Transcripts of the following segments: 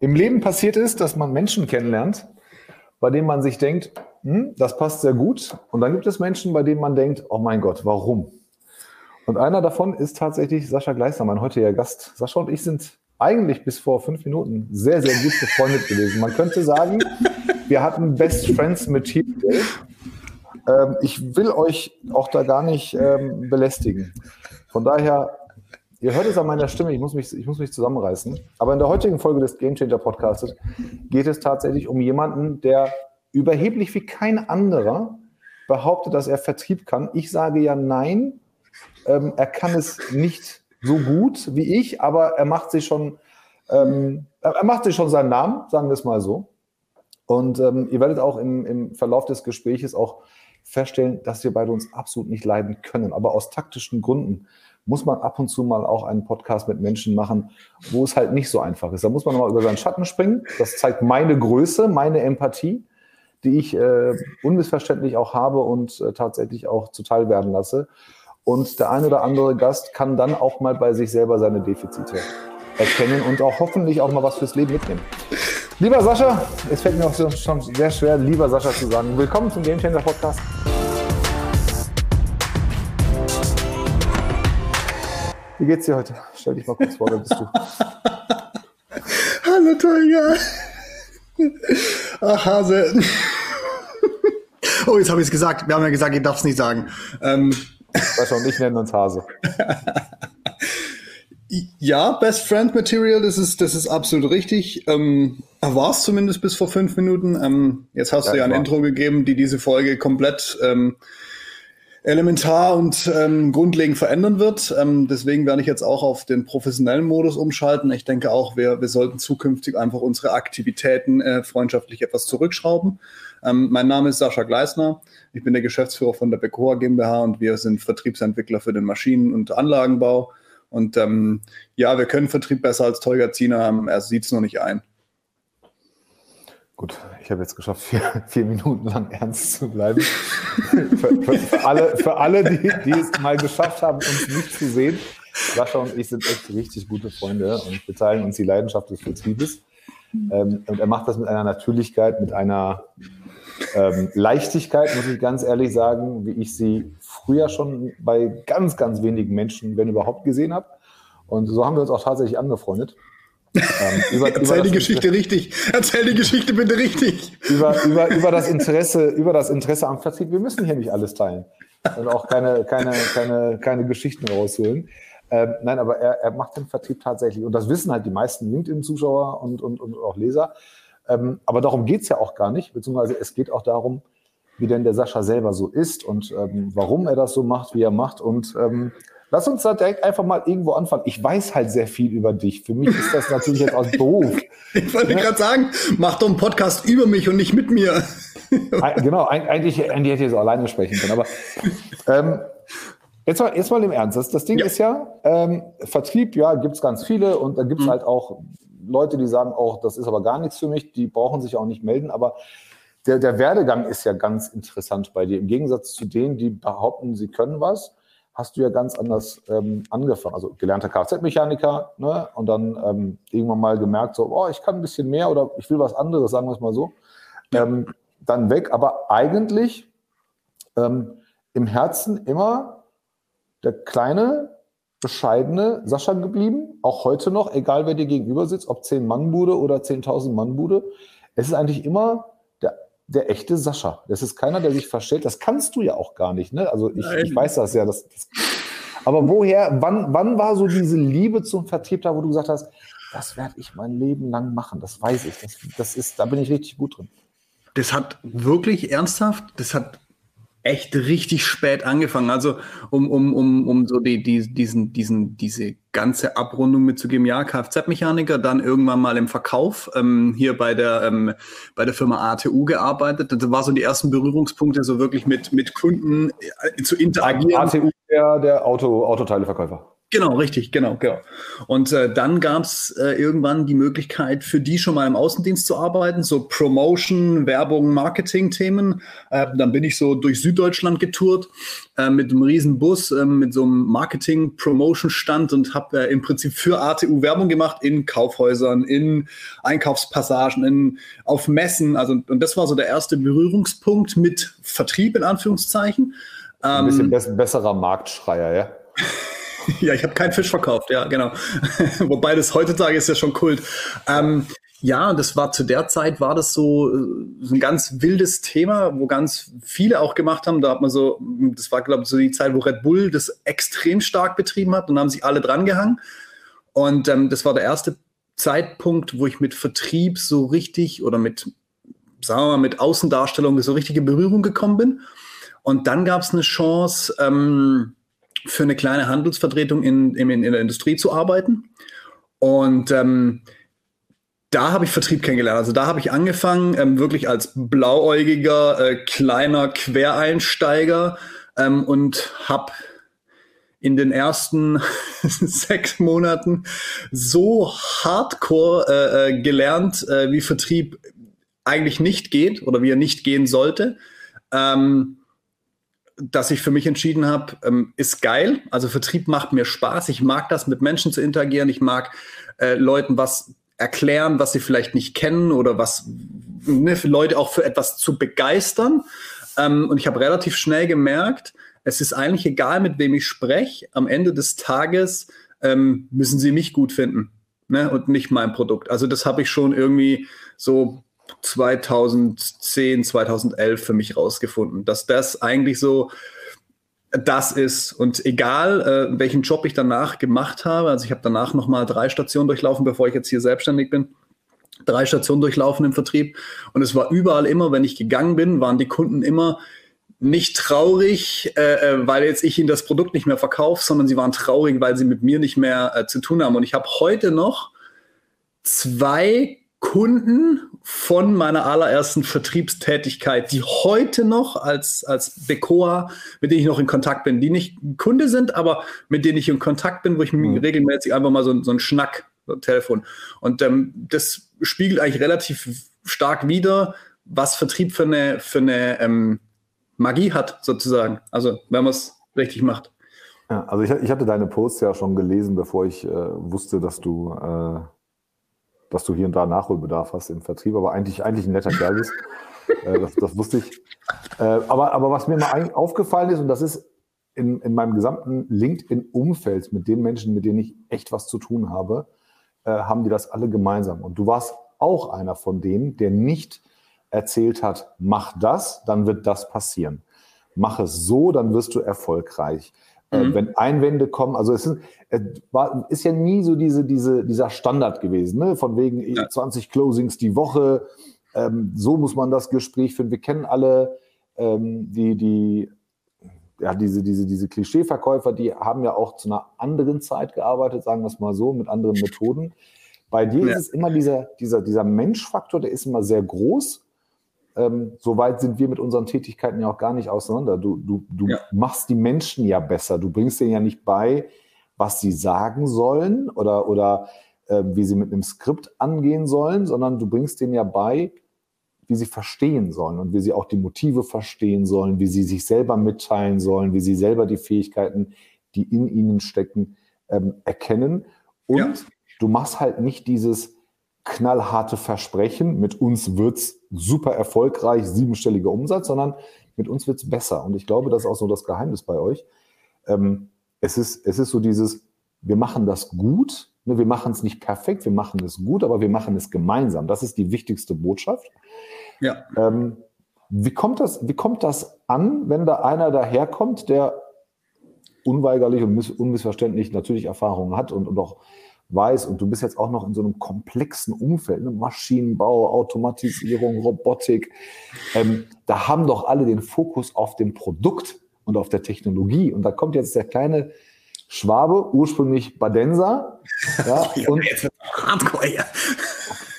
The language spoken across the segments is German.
im Leben passiert ist, dass man Menschen kennenlernt, bei denen man sich denkt, hm, das passt sehr gut. Und dann gibt es Menschen, bei denen man denkt, oh mein Gott, warum? Und einer davon ist tatsächlich Sascha Gleisner, mein heutiger Gast. Sascha und ich sind eigentlich bis vor fünf Minuten sehr, sehr gut befreundet gewesen. Man könnte sagen, wir hatten Best Friends Material. Ähm, ich will euch auch da gar nicht ähm, belästigen. Von daher Ihr hört es an meiner Stimme, ich muss, mich, ich muss mich zusammenreißen. Aber in der heutigen Folge des Game Changer Podcasts geht es tatsächlich um jemanden, der überheblich wie kein anderer behauptet, dass er Vertrieb kann. Ich sage ja nein, ähm, er kann es nicht so gut wie ich, aber er macht sich schon, ähm, er macht sich schon seinen Namen, sagen wir es mal so. Und ähm, ihr werdet auch im, im Verlauf des Gespräches auch feststellen, dass wir beide uns absolut nicht leiden können, aber aus taktischen Gründen muss man ab und zu mal auch einen Podcast mit Menschen machen, wo es halt nicht so einfach ist. Da muss man mal über seinen Schatten springen. Das zeigt meine Größe, meine Empathie, die ich äh, unmissverständlich auch habe und äh, tatsächlich auch zuteil werden lasse. Und der ein oder andere Gast kann dann auch mal bei sich selber seine Defizite erkennen und auch hoffentlich auch mal was fürs Leben mitnehmen. Lieber Sascha, es fällt mir auch schon sehr schwer, lieber Sascha zu sagen. Willkommen zum Game Changer Podcast. Wie geht's dir heute? Stell dich mal kurz vor, wer bist du? Hallo Tolga. Ach, Hase. Oh, jetzt habe ich es gesagt. Wir haben ja gesagt, ihr darf es nicht sagen. Ähm. Weißt schon, ich nenne uns Hase. ja, Best Friend Material, das ist, das ist absolut richtig. Ähm, war es zumindest bis vor fünf Minuten. Ähm, jetzt hast ja, du ja ein war. Intro gegeben, die diese Folge komplett ähm, elementar und ähm, grundlegend verändern wird. Ähm, deswegen werde ich jetzt auch auf den professionellen Modus umschalten. Ich denke auch, wir, wir sollten zukünftig einfach unsere Aktivitäten äh, freundschaftlich etwas zurückschrauben. Ähm, mein Name ist Sascha Gleisner. Ich bin der Geschäftsführer von der Becoa GmbH und wir sind Vertriebsentwickler für den Maschinen- und Anlagenbau. Und ähm, ja, wir können Vertrieb besser als Tolga Ziener, er sieht es noch nicht ein. Gut, ich habe jetzt geschafft, vier, vier, Minuten lang ernst zu bleiben. für, für, für, alle, für alle die, die es mal geschafft haben, uns nicht zu sehen, Sascha und ich sind echt richtig gute Freunde und wir teilen uns die Leidenschaft des Vertriebes. Ähm, und er macht das mit einer Natürlichkeit, mit einer ähm, Leichtigkeit, muss ich ganz ehrlich sagen, wie ich sie früher schon bei ganz, ganz wenigen Menschen, wenn überhaupt, gesehen habe. Und so haben wir uns auch tatsächlich angefreundet. Ähm, über, Erzähl über die Geschichte Interesse, richtig. Erzähl die Geschichte bitte richtig. Über, über, über, das Interesse, über das Interesse am Vertrieb. Wir müssen hier nicht alles teilen und auch keine, keine, keine, keine Geschichten rausholen. Ähm, nein, aber er, er macht den Vertrieb tatsächlich. Und das wissen halt die meisten LinkedIn-Zuschauer und, und, und auch Leser. Ähm, aber darum geht's ja auch gar nicht, beziehungsweise es geht auch darum, wie denn der Sascha selber so ist und ähm, warum er das so macht, wie er macht. Und ähm, Lass uns da direkt einfach mal irgendwo anfangen. Ich weiß halt sehr viel über dich. Für mich ist das natürlich jetzt aus Beruf. Ich wollte ja? gerade sagen, mach doch einen Podcast über mich und nicht mit mir. genau, eigentlich, eigentlich hätte ich so alleine sprechen können. Aber ähm, jetzt, mal, jetzt mal im Ernst. Das, das Ding ja. ist ja, ähm, Vertrieb, ja, gibt es ganz viele und da gibt es mhm. halt auch Leute, die sagen auch, das ist aber gar nichts für mich, die brauchen sich auch nicht melden. Aber der, der Werdegang ist ja ganz interessant bei dir. Im Gegensatz zu denen, die behaupten, sie können was hast du ja ganz anders ähm, angefangen. Also gelernter Kfz-Mechaniker ne? und dann ähm, irgendwann mal gemerkt, so, oh, ich kann ein bisschen mehr oder ich will was anderes, sagen wir es mal so. Ähm, dann weg, aber eigentlich ähm, im Herzen immer der kleine, bescheidene Sascha geblieben, auch heute noch, egal wer dir gegenüber sitzt, ob 10-Mann-Bude oder 10.000 Mann-Bude. Es ist eigentlich immer der echte Sascha. Das ist keiner, der sich verstellt. Das kannst du ja auch gar nicht. Ne? Also ich, ich weiß das ja. Das, das, aber woher, wann, wann war so diese Liebe zum Vertrieb da, wo du gesagt hast, das werde ich mein Leben lang machen. Das weiß ich. Das, das ist, da bin ich richtig gut drin. Das hat wirklich ernsthaft, das hat echt richtig spät angefangen. Also um, um, um, um so die, die, diesen, diesen, diese ganze Abrundung mitzugeben, ja, Kfz-Mechaniker, dann irgendwann mal im Verkauf, ähm, hier bei der, ähm, bei der Firma ATU gearbeitet. Das war so die ersten Berührungspunkte, so wirklich mit, mit Kunden äh, zu interagieren. ATU, der, der Auto, Autoteileverkäufer. Genau, richtig, genau, genau. Und äh, dann gab es äh, irgendwann die Möglichkeit, für die schon mal im Außendienst zu arbeiten, so Promotion, Werbung, Marketing-Themen. Äh, dann bin ich so durch Süddeutschland getourt äh, mit einem riesen Bus, äh, mit so einem Marketing-Promotion-Stand und habe äh, im Prinzip für ATU Werbung gemacht in Kaufhäusern, in Einkaufspassagen, in, auf Messen. Also, und das war so der erste Berührungspunkt mit Vertrieb in Anführungszeichen. Ein bisschen ähm, besserer Marktschreier, ja? ja, ich habe keinen Fisch verkauft, ja, genau. Wobei das heutzutage ist ja schon Kult. Ähm, ja, das war zu der Zeit war das so, so ein ganz wildes Thema, wo ganz viele auch gemacht haben. Da hat man so, das war glaube ich so die Zeit, wo Red Bull das extrem stark betrieben hat und haben sich alle dran gehangen. Und ähm, das war der erste Zeitpunkt, wo ich mit Vertrieb so richtig oder mit, sagen wir mal, mit Außendarstellung so richtige Berührung gekommen bin. Und dann gab es eine Chance, ähm, für eine kleine Handelsvertretung in, in, in der Industrie zu arbeiten. Und ähm, da habe ich Vertrieb kennengelernt. Also da habe ich angefangen, ähm, wirklich als blauäugiger, äh, kleiner Quereinsteiger ähm, und habe in den ersten sechs Monaten so hardcore äh, äh, gelernt, äh, wie Vertrieb eigentlich nicht geht oder wie er nicht gehen sollte. Ähm, dass ich für mich entschieden habe, ähm, ist geil. Also Vertrieb macht mir Spaß. Ich mag das, mit Menschen zu interagieren. Ich mag äh, Leuten was erklären, was sie vielleicht nicht kennen oder was ne, für Leute auch für etwas zu begeistern. Ähm, und ich habe relativ schnell gemerkt, es ist eigentlich egal, mit wem ich spreche. Am Ende des Tages ähm, müssen sie mich gut finden ne, und nicht mein Produkt. Also das habe ich schon irgendwie so 2010, 2011 für mich rausgefunden, dass das eigentlich so das ist. Und egal, äh, welchen Job ich danach gemacht habe, also ich habe danach nochmal drei Stationen durchlaufen, bevor ich jetzt hier selbstständig bin, drei Stationen durchlaufen im Vertrieb. Und es war überall immer, wenn ich gegangen bin, waren die Kunden immer nicht traurig, äh, äh weil jetzt ich ihnen das Produkt nicht mehr verkaufe, sondern sie waren traurig, weil sie mit mir nicht mehr äh, zu tun haben. Und ich habe heute noch zwei Kunden von meiner allerersten Vertriebstätigkeit, die heute noch als, als Becoa, mit denen ich noch in Kontakt bin, die nicht Kunde sind, aber mit denen ich in Kontakt bin, wo ich mhm. regelmäßig einfach mal so, so einen Schnack, so ein Telefon. Und ähm, das spiegelt eigentlich relativ stark wider, was Vertrieb für eine, für eine ähm, Magie hat, sozusagen. Also, wenn man es richtig macht. Ja, also ich, ich, hatte deine Posts ja schon gelesen, bevor ich äh, wusste, dass du äh dass du hier und da Nachholbedarf hast im Vertrieb, aber eigentlich, eigentlich ein netter Kerl bist. äh, das, das, wusste ich. Äh, aber, aber was mir mal aufgefallen ist, und das ist in, in meinem gesamten LinkedIn-Umfeld mit den Menschen, mit denen ich echt was zu tun habe, äh, haben die das alle gemeinsam. Und du warst auch einer von denen, der nicht erzählt hat, mach das, dann wird das passieren. Mach es so, dann wirst du erfolgreich. Äh, mhm. wenn Einwände kommen, also es ist, es war, ist ja nie so diese, diese, dieser Standard gewesen, ne? von wegen ja. 20 Closings die Woche, ähm, so muss man das Gespräch führen. Wir kennen alle ähm, die, die, ja, diese, diese, diese Klischeeverkäufer, die haben ja auch zu einer anderen Zeit gearbeitet, sagen wir es mal so, mit anderen Methoden. Bei dir ja. ist es immer dieser, dieser, dieser Menschfaktor, der ist immer sehr groß ähm, so weit sind wir mit unseren Tätigkeiten ja auch gar nicht auseinander. Du, du, du ja. machst die Menschen ja besser. Du bringst denen ja nicht bei, was sie sagen sollen oder, oder äh, wie sie mit einem Skript angehen sollen, sondern du bringst denen ja bei, wie sie verstehen sollen und wie sie auch die Motive verstehen sollen, wie sie sich selber mitteilen sollen, wie sie selber die Fähigkeiten, die in ihnen stecken, ähm, erkennen. Und ja. du machst halt nicht dieses, knallharte Versprechen, mit uns wird's super erfolgreich, siebenstelliger Umsatz, sondern mit uns wird's besser. Und ich glaube, das ist auch so das Geheimnis bei euch. Ähm, es, ist, es ist so dieses, wir machen das gut, ne, wir machen es nicht perfekt, wir machen es gut, aber wir machen es gemeinsam. Das ist die wichtigste Botschaft. Ja. Ähm, wie, kommt das, wie kommt das an, wenn da einer daherkommt, der unweigerlich und unmissverständlich natürlich Erfahrungen hat und, und auch weiß und du bist jetzt auch noch in so einem komplexen Umfeld, ne? Maschinenbau, Automatisierung, Robotik, ähm, da haben doch alle den Fokus auf dem Produkt und auf der Technologie. Und da kommt jetzt der kleine Schwabe, ursprünglich Badenser. Ja, und Hardcore, ja.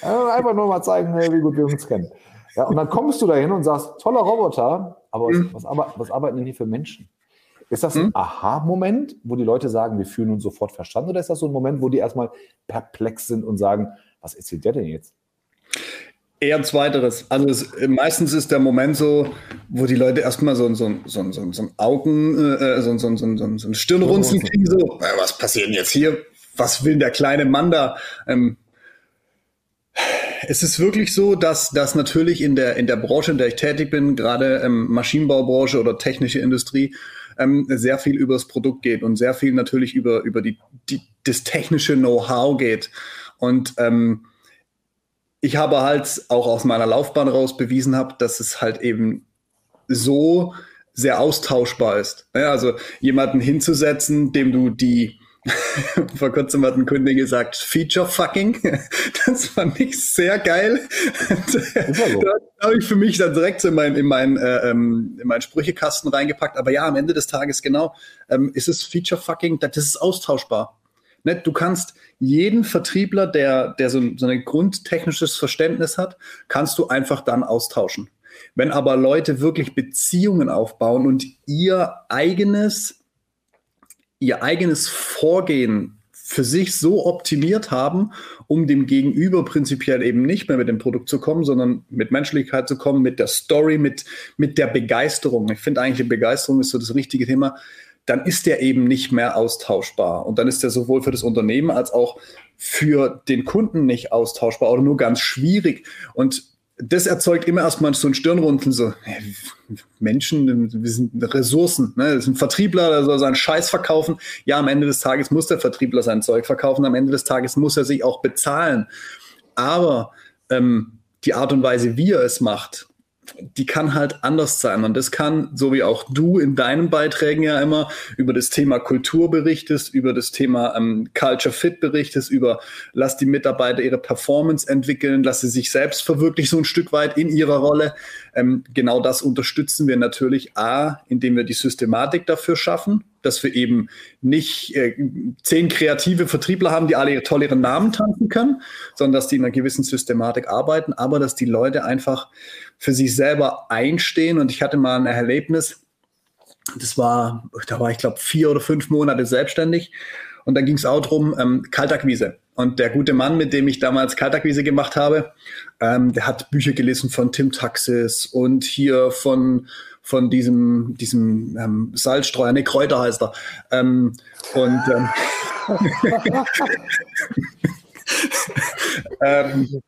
Einfach nur mal zeigen, wie gut wir uns kennen. Ja, und dann kommst du dahin und sagst, toller Roboter, aber was, mhm. was, was arbeiten denn hier für Menschen? Ist das ein hm? Aha-Moment, wo die Leute sagen, wir fühlen uns sofort verstanden? Oder ist das so ein Moment, wo die erstmal perplex sind und sagen, was erzählt der denn jetzt? Eher zweiteres. Also es, meistens ist der Moment so, wo die Leute erstmal so, so, so, so, so ein Augen, äh, so, so, so, so, so ein Stirnrunzeln kriegen, so, was passiert denn jetzt hier? Was will der kleine Mann da? Ähm, es ist wirklich so, dass, dass natürlich in der, in der Branche, in der ich tätig bin, gerade ähm, Maschinenbaubranche oder technische Industrie, ähm, sehr viel über das Produkt geht und sehr viel natürlich über, über die, die, das technische Know-how geht. Und ähm, ich habe halt auch aus meiner Laufbahn raus bewiesen habe, dass es halt eben so sehr austauschbar ist. Also jemanden hinzusetzen, dem du die Vor kurzem hat ein Kunde gesagt, Feature Fucking. Das fand ich sehr geil. Da habe ich für mich dann direkt so in meinen in mein, äh, ähm, in mein Sprüchekasten reingepackt. Aber ja, am Ende des Tages genau, ähm, ist es Feature Fucking, das ist austauschbar. Ne? Du kannst jeden Vertriebler, der, der so, so ein grundtechnisches Verständnis hat, kannst du einfach dann austauschen. Wenn aber Leute wirklich Beziehungen aufbauen und ihr eigenes ihr eigenes Vorgehen für sich so optimiert haben, um dem Gegenüber prinzipiell eben nicht mehr mit dem Produkt zu kommen, sondern mit Menschlichkeit zu kommen, mit der Story, mit, mit der Begeisterung. Ich finde eigentlich, Begeisterung ist so das richtige Thema. Dann ist der eben nicht mehr austauschbar. Und dann ist der sowohl für das Unternehmen als auch für den Kunden nicht austauschbar oder nur ganz schwierig. Und das erzeugt immer erstmal so ein Stirnrunzeln, so Menschen, wir sind Ressourcen, ne? das ist ein Vertriebler, der soll seinen Scheiß verkaufen. Ja, am Ende des Tages muss der Vertriebler sein Zeug verkaufen, am Ende des Tages muss er sich auch bezahlen. Aber ähm, die Art und Weise, wie er es macht, die kann halt anders sein. Und das kann, so wie auch du in deinen Beiträgen ja immer über das Thema Kultur berichtest, über das Thema ähm, Culture Fit berichtest, über lass die Mitarbeiter ihre Performance entwickeln, lass sie sich selbst verwirklichen so ein Stück weit in ihrer Rolle. Ähm, genau das unterstützen wir natürlich A, indem wir die Systematik dafür schaffen, dass wir eben nicht äh, zehn kreative Vertriebler haben, die alle toll ihren Namen tanzen können, sondern dass die in einer gewissen Systematik arbeiten, aber dass die Leute einfach für sich selber einstehen. Und ich hatte mal ein Erlebnis, das war, da war ich glaube vier oder fünf Monate selbstständig. Und dann ging es auch darum, ähm, Kaltakquise. Und der gute Mann, mit dem ich damals Kaltakquise gemacht habe, ähm, der hat Bücher gelesen von Tim Taxis und hier von, von diesem, diesem ähm, Salzstreuer, ne, Kräuter heißt er. Ähm, und ähm, ähm,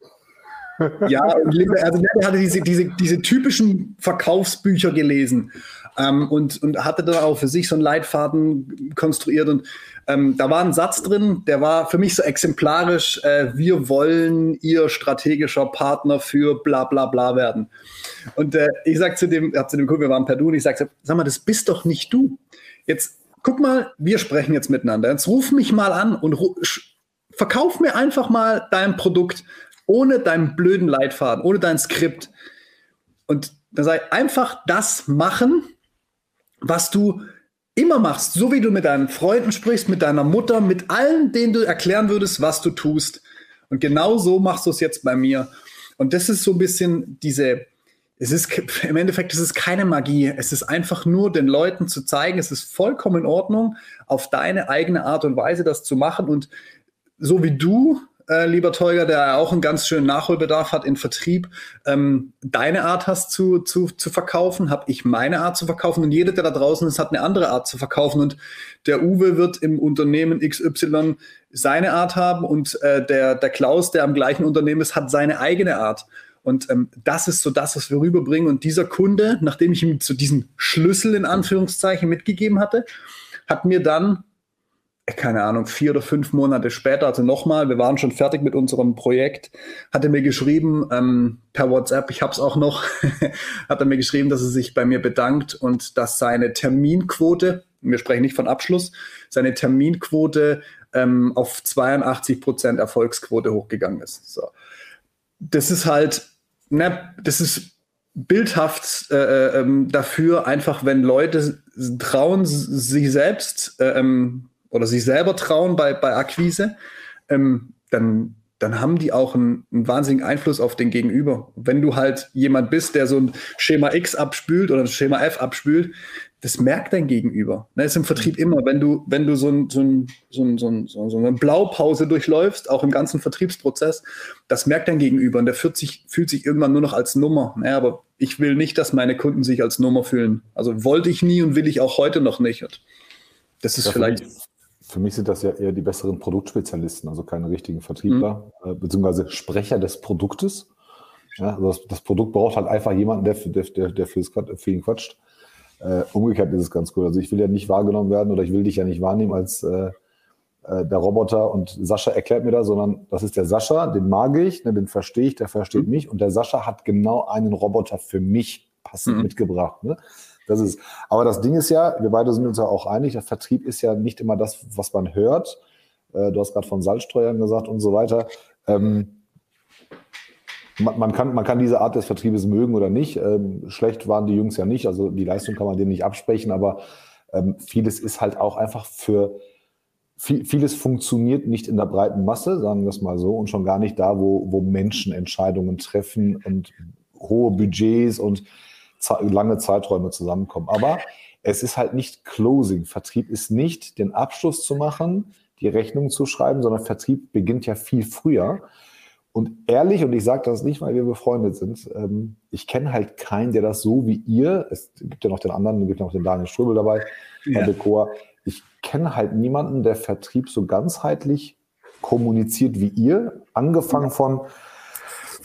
ja, also der hatte diese, diese, diese typischen Verkaufsbücher gelesen ähm, und, und hatte dann auch für sich so einen Leitfaden konstruiert. Und ähm, da war ein Satz drin, der war für mich so exemplarisch, äh, wir wollen ihr strategischer Partner für bla bla bla werden. Und äh, ich sag zu dem, hab zu dem Kumpel, wir waren per Du, und ich sag, sag mal, das bist doch nicht du. Jetzt guck mal, wir sprechen jetzt miteinander. Jetzt ruf mich mal an und verkauf mir einfach mal dein Produkt ohne deinen blöden Leitfaden, ohne dein Skript. Und dann sei einfach das machen, was du immer machst, so wie du mit deinen Freunden sprichst, mit deiner Mutter, mit allen, denen du erklären würdest, was du tust. Und genau so machst du es jetzt bei mir. Und das ist so ein bisschen diese, es ist im Endeffekt, es ist keine Magie. Es ist einfach nur den Leuten zu zeigen, es ist vollkommen in Ordnung, auf deine eigene Art und Weise das zu machen. Und so wie du äh, lieber Teuger, der auch einen ganz schönen Nachholbedarf hat in Vertrieb, ähm, deine Art hast zu, zu, zu verkaufen, habe ich meine Art zu verkaufen und jeder, der da draußen ist, hat eine andere Art zu verkaufen und der Uwe wird im Unternehmen XY seine Art haben und äh, der, der Klaus, der am gleichen Unternehmen ist, hat seine eigene Art. Und ähm, das ist so das, was wir rüberbringen. Und dieser Kunde, nachdem ich ihm zu diesem Schlüssel in Anführungszeichen mitgegeben hatte, hat mir dann keine Ahnung, vier oder fünf Monate später, also nochmal, wir waren schon fertig mit unserem Projekt, hat er mir geschrieben, ähm, per WhatsApp, ich habe es auch noch, hat er mir geschrieben, dass er sich bei mir bedankt und dass seine Terminquote, wir sprechen nicht von Abschluss, seine Terminquote ähm, auf 82 Prozent Erfolgsquote hochgegangen ist. So. Das ist halt, ne, das ist bildhaft äh, äh ähm, dafür, einfach wenn Leute trauen, sich selbst äh, ähm, oder sich selber trauen bei, bei Akquise, ähm, dann, dann haben die auch einen, einen, wahnsinnigen Einfluss auf den Gegenüber. Wenn du halt jemand bist, der so ein Schema X abspült oder ein Schema F abspült, das merkt dein Gegenüber. Das ne, ist im Vertrieb mhm. immer, wenn du, wenn du so, ein, so, ein, so, ein, so, ein, so eine Blaupause durchläufst, auch im ganzen Vertriebsprozess, das merkt dein Gegenüber und der fühlt sich, fühlt sich irgendwann nur noch als Nummer. Ja, aber ich will nicht, dass meine Kunden sich als Nummer fühlen. Also wollte ich nie und will ich auch heute noch nicht. Das ist ja, vielleicht. Für mich, sind das ja eher die besseren Produktspezialisten, also keine richtigen Vertriebler, mhm. äh, beziehungsweise Sprecher des Produktes. Ja, also das, das, Produkt braucht halt einfach jemanden, der, der, der, der für, für ihn quatscht. Äh, umgekehrt ist es ganz cool. Also ich will ja nicht wahrgenommen werden oder ich will dich ja nicht wahrnehmen als äh, äh, der Roboter und Sascha erklärt mir das, sondern das ist der Sascha, den mag ich, ne, den verstehe ich, der versteht mhm. mich und der Sascha hat genau einen Roboter für mich passend mhm. mitgebracht. Ne? Das ist, aber das Ding ist ja, wir beide sind uns ja auch einig, der Vertrieb ist ja nicht immer das, was man hört. Äh, du hast gerade von Salzstreuern gesagt und so weiter. Ähm, man, kann, man kann diese Art des Vertriebes mögen oder nicht. Ähm, schlecht waren die Jungs ja nicht, also die Leistung kann man denen nicht absprechen, aber ähm, vieles ist halt auch einfach für, viel, vieles funktioniert nicht in der breiten Masse, sagen wir es mal so, und schon gar nicht da, wo, wo Menschen Entscheidungen treffen und hohe Budgets und lange Zeiträume zusammenkommen. Aber es ist halt nicht Closing. Vertrieb ist nicht den Abschluss zu machen, die Rechnung zu schreiben, sondern Vertrieb beginnt ja viel früher. Und ehrlich, und ich sage das nicht, weil wir befreundet sind, ähm, ich kenne halt keinen, der das so wie ihr, es gibt ja noch den anderen, es gibt ja noch den Daniel Ströbel dabei, ja. Dekor. Ich kenne halt niemanden, der Vertrieb so ganzheitlich kommuniziert wie ihr, angefangen von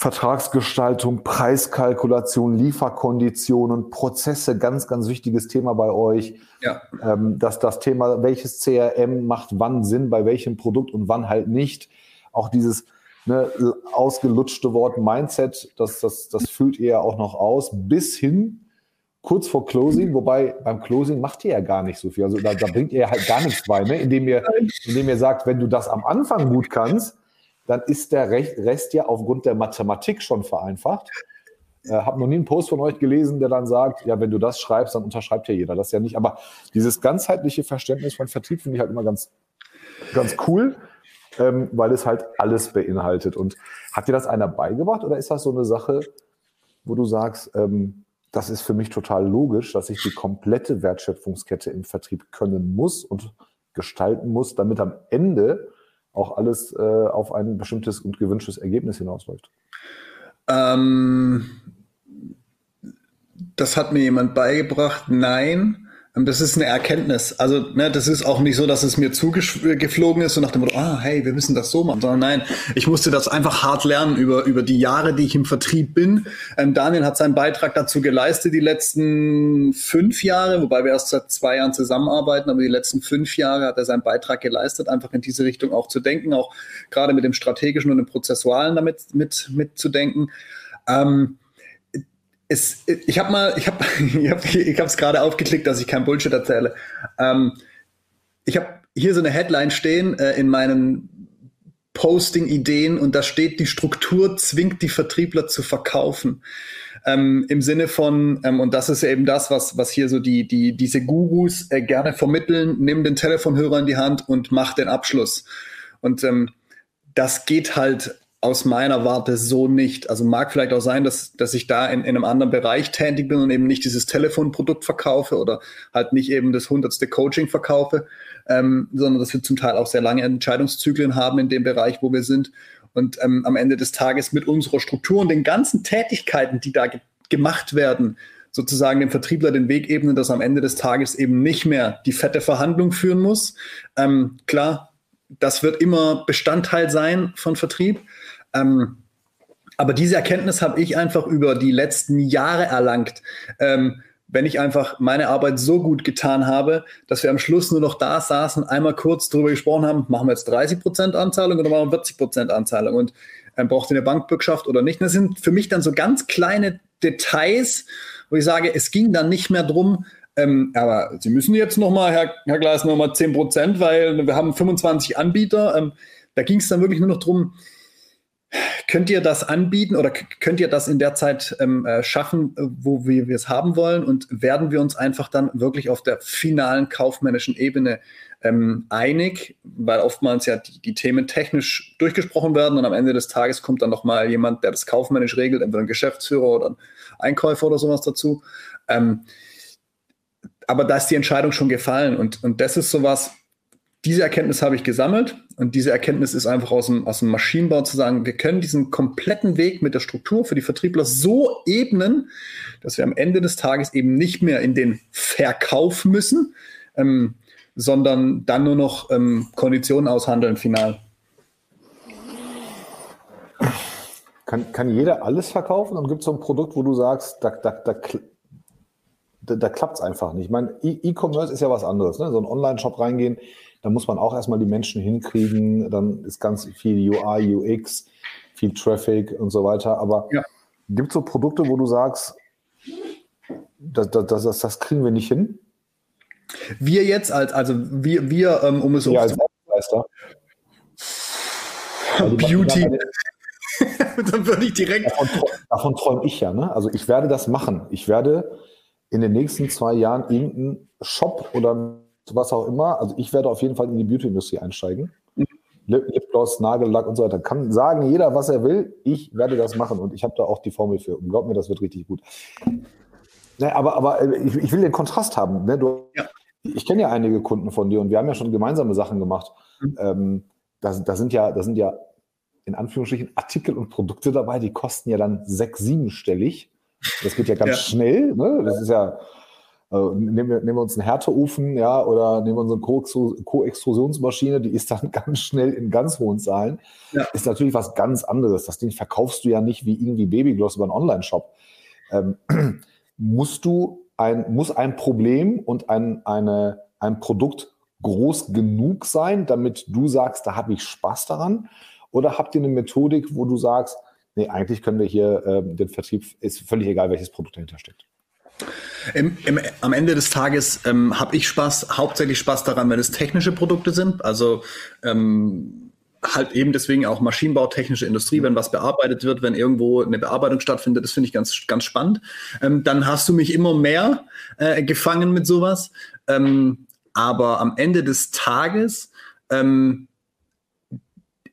Vertragsgestaltung, Preiskalkulation, Lieferkonditionen, Prozesse, ganz, ganz wichtiges Thema bei euch. Ja. Ähm, dass das Thema, welches CRM macht wann Sinn, bei welchem Produkt und wann halt nicht. Auch dieses ne, ausgelutschte Wort Mindset, das, das, das füllt ihr ja auch noch aus, bis hin kurz vor Closing, wobei beim Closing macht ihr ja gar nicht so viel. Also da, da bringt ihr halt gar nichts bei, ne? indem, ihr, indem ihr sagt, wenn du das am Anfang gut kannst, dann ist der Rest ja aufgrund der Mathematik schon vereinfacht. Äh, habe noch nie einen Post von euch gelesen, der dann sagt, ja, wenn du das schreibst, dann unterschreibt ja jeder. Das ja nicht. Aber dieses ganzheitliche Verständnis von Vertrieb finde ich halt immer ganz, ganz cool ähm, weil es halt alles beinhaltet. Und hat dir das einer beigebracht oder ist das so eine Sache, wo du sagst, ähm, das ist für mich total logisch, dass ich die komplette Wertschöpfungskette im Vertrieb können muss und gestalten muss, damit am Ende auch alles äh, auf ein bestimmtes und gewünschtes Ergebnis hinausläuft? Ähm, das hat mir jemand beigebracht. Nein. Das ist eine Erkenntnis. Also, ne, das ist auch nicht so, dass es mir zugeflogen ist und nach dem Motto, ah, hey, wir müssen das so machen, sondern nein, ich musste das einfach hart lernen über, über die Jahre, die ich im Vertrieb bin. Ähm, Daniel hat seinen Beitrag dazu geleistet, die letzten fünf Jahre, wobei wir erst seit zwei Jahren zusammenarbeiten, aber die letzten fünf Jahre hat er seinen Beitrag geleistet, einfach in diese Richtung auch zu denken, auch gerade mit dem strategischen und dem prozessualen damit mit, mitzudenken. Ähm, es, ich habe mal, ich habe, ich habe, es gerade aufgeklickt, dass ich kein Bullshit erzähle. Ähm, ich habe hier so eine Headline stehen äh, in meinen Posting-Ideen und da steht, die Struktur zwingt die Vertriebler zu verkaufen. Ähm, Im Sinne von, ähm, und das ist eben das, was, was hier so die, die, diese Gurus äh, gerne vermitteln, nimm den Telefonhörer in die Hand und mach den Abschluss. Und ähm, das geht halt aus meiner Warte so nicht. Also mag vielleicht auch sein, dass, dass ich da in, in einem anderen Bereich tätig bin und eben nicht dieses Telefonprodukt verkaufe oder halt nicht eben das hundertste Coaching verkaufe, ähm, sondern dass wir zum Teil auch sehr lange Entscheidungszyklen haben in dem Bereich, wo wir sind. Und ähm, am Ende des Tages mit unserer Struktur und den ganzen Tätigkeiten, die da ge gemacht werden, sozusagen dem Vertriebler den Weg ebnen, dass am Ende des Tages eben nicht mehr die fette Verhandlung führen muss. Ähm, klar, das wird immer Bestandteil sein von Vertrieb. Ähm, aber diese Erkenntnis habe ich einfach über die letzten Jahre erlangt. Ähm, wenn ich einfach meine Arbeit so gut getan habe, dass wir am Schluss nur noch da saßen, einmal kurz darüber gesprochen haben, machen wir jetzt 30 Prozent Anzahlung oder machen wir 40 Prozent Anzahlung und ähm, braucht ihr eine Bankbürgschaft oder nicht? Das sind für mich dann so ganz kleine Details, wo ich sage, es ging dann nicht mehr drum, ähm, aber Sie müssen jetzt nochmal, Herr, Herr Gleis, nochmal 10 Prozent, weil wir haben 25 Anbieter. Ähm, da ging es dann wirklich nur noch drum, Könnt ihr das anbieten oder könnt ihr das in der Zeit ähm, äh, schaffen, wo wir es haben wollen? Und werden wir uns einfach dann wirklich auf der finalen kaufmännischen Ebene ähm, einig, weil oftmals ja die, die, Themen technisch durchgesprochen werden und am Ende des Tages kommt dann nochmal jemand, der das kaufmännisch regelt, entweder ein Geschäftsführer oder ein Einkäufer oder sowas dazu. Ähm, aber da ist die Entscheidung schon gefallen und, und das ist sowas, diese Erkenntnis habe ich gesammelt und diese Erkenntnis ist einfach aus dem, aus dem Maschinenbau zu sagen, wir können diesen kompletten Weg mit der Struktur für die Vertriebler so ebnen, dass wir am Ende des Tages eben nicht mehr in den Verkauf müssen, ähm, sondern dann nur noch ähm, Konditionen aushandeln final. Kann, kann jeder alles verkaufen und gibt es so ein Produkt, wo du sagst, da, da, da, da, da klappt es einfach nicht? Ich meine, e- E-Commerce ist ja was anderes. Ne? So ein Online-Shop reingehen, da muss man auch erstmal die Menschen hinkriegen, dann ist ganz viel UI, UX, viel Traffic und so weiter. Aber ja. gibt es so Produkte, wo du sagst, das, das, das, das kriegen wir nicht hin? Wir jetzt als, also wir, wir ähm, um es ja, als Meister. Beauty. dann würde ich direkt. Davon, davon träume ich ja. Ne? Also ich werde das machen. Ich werde in den nächsten zwei Jahren irgendeinen Shop oder was auch immer. Also ich werde auf jeden Fall in die Beauty-Industrie einsteigen. Mhm. Lipgloss, Nagellack und so weiter. Kann sagen jeder, was er will. Ich werde das machen und ich habe da auch die Formel für. Und glaub mir, das wird richtig gut. Ne, aber aber äh, ich, ich will den Kontrast haben. Ne? Du, ja. Ich kenne ja einige Kunden von dir und wir haben ja schon gemeinsame Sachen gemacht. Mhm. Ähm, da, da, sind ja, da sind ja in Anführungsstrichen Artikel und Produkte dabei, die kosten ja dann sechs, siebenstellig. Das geht ja ganz ja. schnell. Ne? Das ist ja, also nehmen, wir, nehmen wir uns einen Härteofen, ja, oder nehmen wir unsere Co-Extrusionsmaschine, die ist dann ganz schnell in ganz hohen Zahlen. Ja. Ist natürlich was ganz anderes. Das Ding verkaufst du ja nicht wie irgendwie Babygloss über einen Online-Shop. Ähm, musst du ein, muss ein Problem und ein, eine, ein Produkt groß genug sein, damit du sagst, da habe ich Spaß daran? Oder habt ihr eine Methodik, wo du sagst, nee, eigentlich können wir hier äh, den Vertrieb, ist völlig egal, welches Produkt dahinter steckt? Im, im, am Ende des Tages ähm, habe ich Spaß, hauptsächlich Spaß daran, wenn es technische Produkte sind. Also ähm, halt eben deswegen auch Maschinenbau, technische Industrie, wenn was bearbeitet wird, wenn irgendwo eine Bearbeitung stattfindet, das finde ich ganz, ganz spannend. Ähm, dann hast du mich immer mehr äh, gefangen mit sowas. Ähm, aber am Ende des Tages ähm,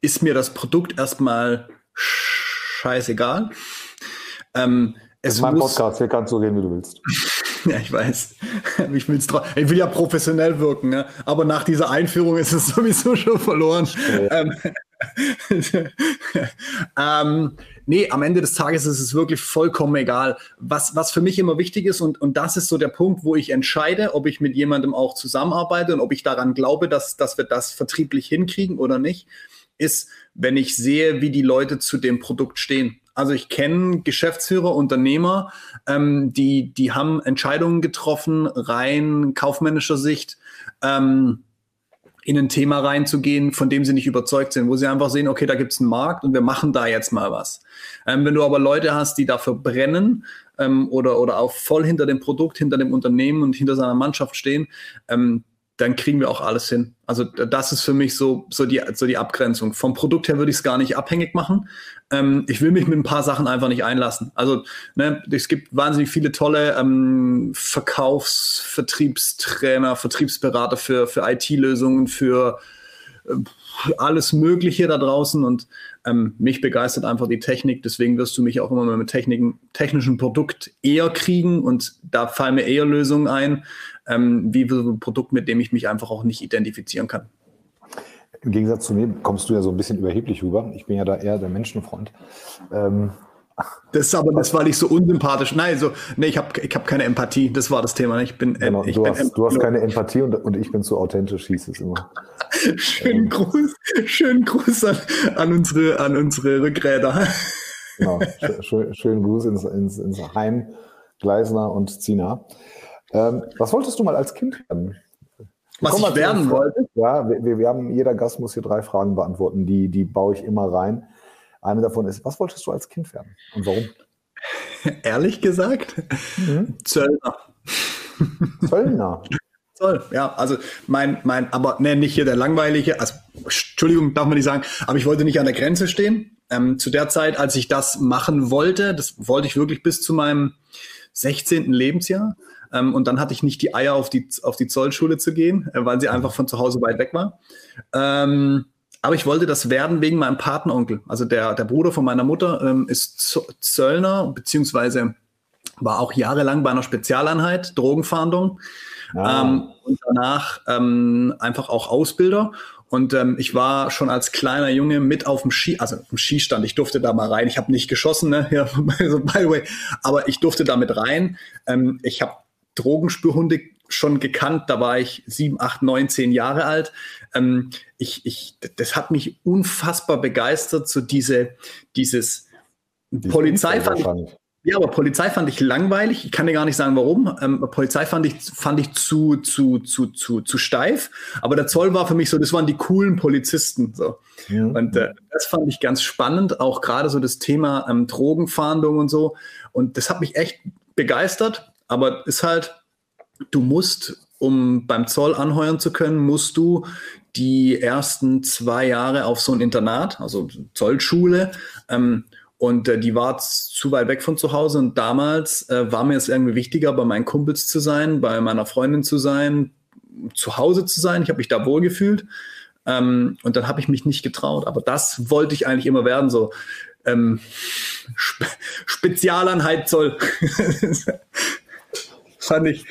ist mir das Produkt erstmal scheißegal. Ähm, es ist mein Podcast, hier kannst du reden, wie du willst. Ja, ich weiß. Ich, will's ich will ja professionell wirken, ne? aber nach dieser Einführung ist es sowieso schon verloren. Ja. Ähm, ähm, nee, am Ende des Tages ist es wirklich vollkommen egal. Was, was für mich immer wichtig ist, und, und das ist so der Punkt, wo ich entscheide, ob ich mit jemandem auch zusammenarbeite und ob ich daran glaube, dass, dass wir das vertrieblich hinkriegen oder nicht, ist, wenn ich sehe, wie die Leute zu dem Produkt stehen. Also ich kenne Geschäftsführer, Unternehmer, ähm, die, die haben Entscheidungen getroffen, rein kaufmännischer Sicht, ähm, in ein Thema reinzugehen, von dem sie nicht überzeugt sind, wo sie einfach sehen, okay, da gibt es einen Markt und wir machen da jetzt mal was. Ähm, wenn du aber Leute hast, die dafür brennen ähm, oder, oder auch voll hinter dem Produkt, hinter dem Unternehmen und hinter seiner Mannschaft stehen, ähm, dann kriegen wir auch alles hin. Also das ist für mich so, so, die, so die Abgrenzung. Vom Produkt her würde ich es gar nicht abhängig machen. Ähm, ich will mich mit ein paar Sachen einfach nicht einlassen. Also ne, es gibt wahnsinnig viele tolle ähm, Verkaufs-, Vertriebstrainer, Vertriebsberater für, für IT-Lösungen, für alles Mögliche da draußen und ähm, mich begeistert einfach die Technik. Deswegen wirst du mich auch immer mit Techniken, technischen Produkt eher kriegen und da fallen mir eher Lösungen ein, ähm, wie ein Produkt, mit dem ich mich einfach auch nicht identifizieren kann. Im Gegensatz zu mir kommst du ja so ein bisschen überheblich rüber. Ich bin ja da eher der Menschenfreund. Ähm, das ist aber das, weil ich so unsympathisch. Nein, so, nee, ich habe ich hab keine Empathie. Das war das Thema. Ich bin, äh, genau, ich du, bin hast, du hast keine Empathie und, und ich bin zu authentisch, hieß es immer. schönen ähm. Gruß, schönen Gruß an, an, unsere, an unsere Rückräder. genau, schön, schönen Gruß ins, ins, ins Heim Gleisner und Zina. Ähm, was wolltest du mal als Kind werden? Was ich werden wollte? Ja, wir, wir haben, jeder Gast muss hier drei Fragen beantworten, die, die baue ich immer rein. Eine davon ist, was wolltest du als Kind werden und warum? Ehrlich gesagt? Mhm. Zöllner. Zöllner? Zoll, ja, also mein, mein, aber ne, nicht hier der langweilige, also Entschuldigung, darf man nicht sagen, aber ich wollte nicht an der Grenze stehen. Ähm, zu der Zeit, als ich das machen wollte, das wollte ich wirklich bis zu meinem 16. Lebensjahr, ähm, und dann hatte ich nicht die Eier, auf die, auf die Zollschule zu gehen, äh, weil sie einfach von zu Hause weit weg war. Ähm, aber ich wollte das werden wegen meinem Patenonkel. Also der, der Bruder von meiner Mutter ähm, ist Zöllner, beziehungsweise war auch jahrelang bei einer Spezialeinheit, Drogenfahndung. Ah. Ähm, und danach ähm, einfach auch Ausbilder. Und ähm, ich war schon als kleiner Junge mit auf dem Ski, also auf dem Skistand. Ich durfte da mal rein. Ich habe nicht geschossen, ne? Ja, also, by the way, aber ich durfte da mit rein. Ähm, ich habe Drogenspürhunde schon gekannt. Da war ich sieben, acht, neun, zehn Jahre alt. Ähm, ich, ich, das hat mich unfassbar begeistert, so diese, dieses die Polizei fand ich, ja, aber Polizei fand ich langweilig. Ich kann dir gar nicht sagen, warum. Ähm, Polizei fand ich, fand ich zu, zu, zu, zu, zu steif. Aber der Zoll war für mich so, das waren die coolen Polizisten. So. Ja. Und äh, das fand ich ganz spannend. Auch gerade so das Thema ähm, Drogenfahndung und so. Und das hat mich echt begeistert. Aber ist halt, du musst, um beim Zoll anheuern zu können, musst du die ersten zwei Jahre auf so ein Internat, also Zollschule, ähm, und äh, die war zu weit weg von zu Hause. Und damals äh, war mir es irgendwie wichtiger, bei meinen Kumpels zu sein, bei meiner Freundin zu sein, zu Hause zu sein. Ich habe mich da wohlgefühlt. Ähm, und dann habe ich mich nicht getraut. Aber das wollte ich eigentlich immer werden, so ähm, Spe Spezialeinheit Zoll. fand ich,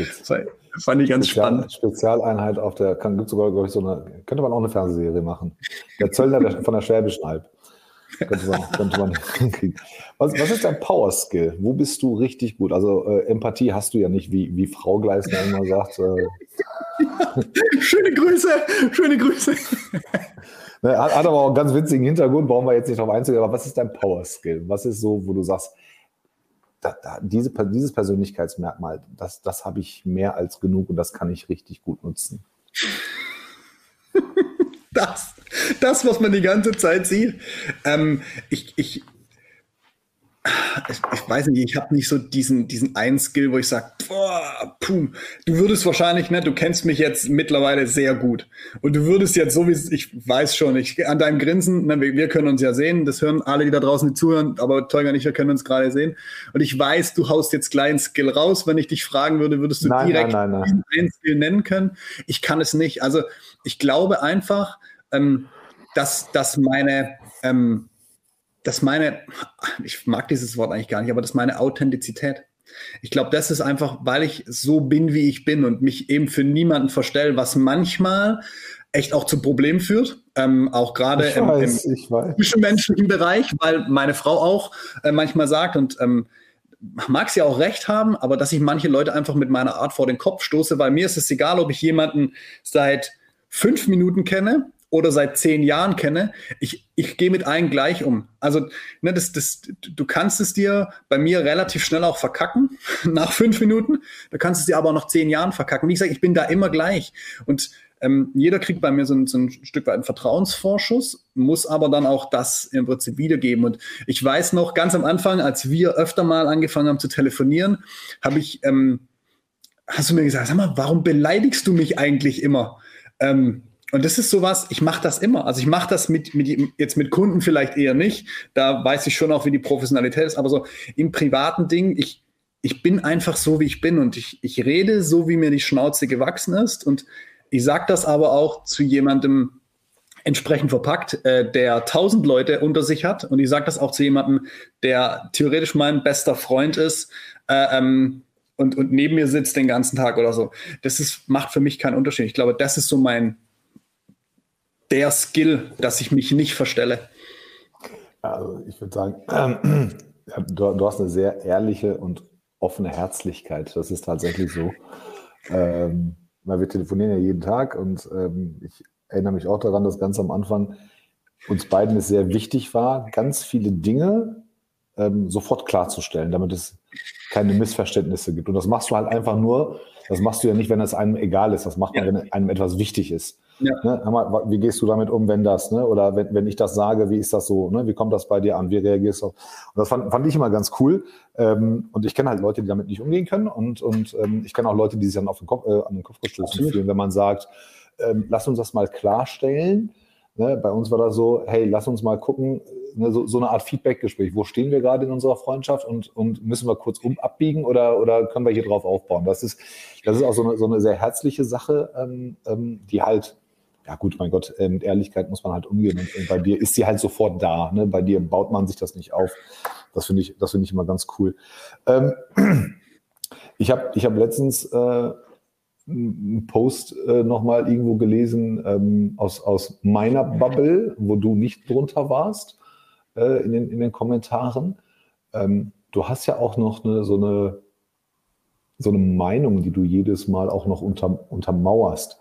fand ich ganz Spezial, spannend. Spezialeinheit auf der, kann, gibt sogar, glaube ich, so eine, könnte man auch eine Fernsehserie machen. Der Zöllner von der Schwäbischen Alb. Könnte man, könnte man hinkriegen. Was, was ist dein Power Skill? Wo bist du richtig gut? Also äh, Empathie hast du ja nicht, wie, wie Frau Gleisner immer sagt. Äh. schöne Grüße, schöne Grüße. Ne, hat, hat, aber auch einen ganz witzigen Hintergrund, brauchen wir jetzt nicht drauf einzugehen. Aber was ist dein Power Skill? Was ist so, wo du sagst, da, da, diese, dieses Persönlichkeitsmerkmal, das, das habe ich mehr als genug und das kann ich richtig gut nutzen? das, das, was man die ganze Zeit sieht. Ähm, ich, ich, ich weiß nicht, ich habe nicht so diesen, diesen einen Skill, wo ich sage, pum, du würdest wahrscheinlich, ne, du kennst mich jetzt mittlerweile sehr gut. Und du würdest jetzt so wie ich weiß schon, ich an deinem Grinsen, ne, wir, wir, können uns ja sehen, das hören alle, die da draußen die zuhören, aber Tolga und ich, wir können uns gerade sehen. Und ich weiß, du haust jetzt kleinen Skill raus. Wenn ich dich fragen würde, würdest du nein, direkt nein, nein, einen Skill nennen können. Ich kann es nicht. Also ich glaube einfach, ähm, dass, dass meine, ähm, dass meine, ich mag dieses Wort eigentlich gar nicht, aber dass meine Authentizität. Ich glaube, das ist einfach, weil ich so bin, wie ich bin und mich eben für niemanden verstelle, was manchmal echt auch zu Problemen führt, ähm, auch gerade im, im zwischenmenschlichen Bereich, weil meine Frau auch äh, manchmal sagt und ähm, mag sie auch recht haben, aber dass ich manche Leute einfach mit meiner Art vor den Kopf stoße, weil mir ist es egal, ob ich jemanden seit fünf Minuten kenne oder seit zehn Jahren kenne, ich, ich gehe mit allen gleich um. Also, ne, das, das, du kannst es dir bei mir relativ schnell auch verkacken, nach fünf Minuten. Du kannst es dir aber auch nach zehn Jahren verkacken. Wie gesagt, ich bin da immer gleich. Und ähm, jeder kriegt bei mir so ein, so ein Stück weit einen Vertrauensvorschuss, muss aber dann auch das im Prinzip wiedergeben. Und ich weiß noch, ganz am Anfang, als wir öfter mal angefangen haben zu telefonieren, habe ich, ähm, hast du mir gesagt, sag mal, warum beleidigst du mich eigentlich immer? Ähm, und das ist sowas, ich mache das immer. Also ich mache das mit, mit, jetzt mit Kunden vielleicht eher nicht. Da weiß ich schon auch, wie die Professionalität ist. Aber so im privaten Ding, ich, ich bin einfach so, wie ich bin. Und ich, ich rede so, wie mir die Schnauze gewachsen ist. Und ich sage das aber auch zu jemandem entsprechend verpackt, äh, der tausend Leute unter sich hat. Und ich sage das auch zu jemandem, der theoretisch mein bester Freund ist. Äh, ähm, und, und neben mir sitzt den ganzen Tag oder so. Das ist, macht für mich keinen Unterschied. Ich glaube, das ist so mein, der Skill, dass ich mich nicht verstelle? Also ich würde sagen, ähm, du, du, hast eine sehr ehrliche und offene Herzlichkeit. Das ist tatsächlich so. Ähm, wir telefonieren ja jeden Tag und ähm, ich erinnere mich auch daran, dass ganz am Anfang uns beiden es sehr wichtig war, ganz viele Dinge ähm, sofort klarzustellen, damit es keine Missverständnisse gibt. Und das machst du halt einfach nur, das machst du ja nicht, wenn es einem egal ist. Das macht man, ja. wenn einem etwas wichtig ist. Ja. Ne? Wie gehst du damit um, wenn das, ne? oder wenn, wenn ich das sage, wie ist das so, ne? wie kommt das bei dir an, wie reagierst du? Und das fand, fand ich immer ganz cool. Ähm, und ich kenne halt Leute, die damit nicht umgehen können und, und ähm, ich kenne auch Leute, die sich dann auf den Kopf, äh, an den Kopf gestoßen fühlen, wenn man sagt, ähm, lass uns das mal klarstellen. Ne? Bei uns war das so, hey, lass uns mal gucken, ne, so, so eine Art Feedback-Gespräch. Wo stehen wir gerade in unserer Freundschaft und, und müssen wir kurz um abbiegen oder, oder können wir hier drauf aufbauen? Das ist, das ist auch so eine, so eine sehr herzliche Sache, ähm, ähm, die halt ja gut, mein Gott, mit Ehrlichkeit muss man halt umgehen. Und, und bei dir ist sie halt sofort da. Ne? Bei dir baut man sich das nicht auf. Das finde ich, das finde ich immer ganz cool. Ähm, ich habe ich hab letztens äh, einen Post äh, nochmal irgendwo gelesen ähm, aus, aus meiner Bubble, wo du nicht drunter warst, äh, in, den, in den Kommentaren. Ähm, du hast ja auch noch eine, so, eine, so eine Meinung, die du jedes Mal auch noch unter, untermauerst.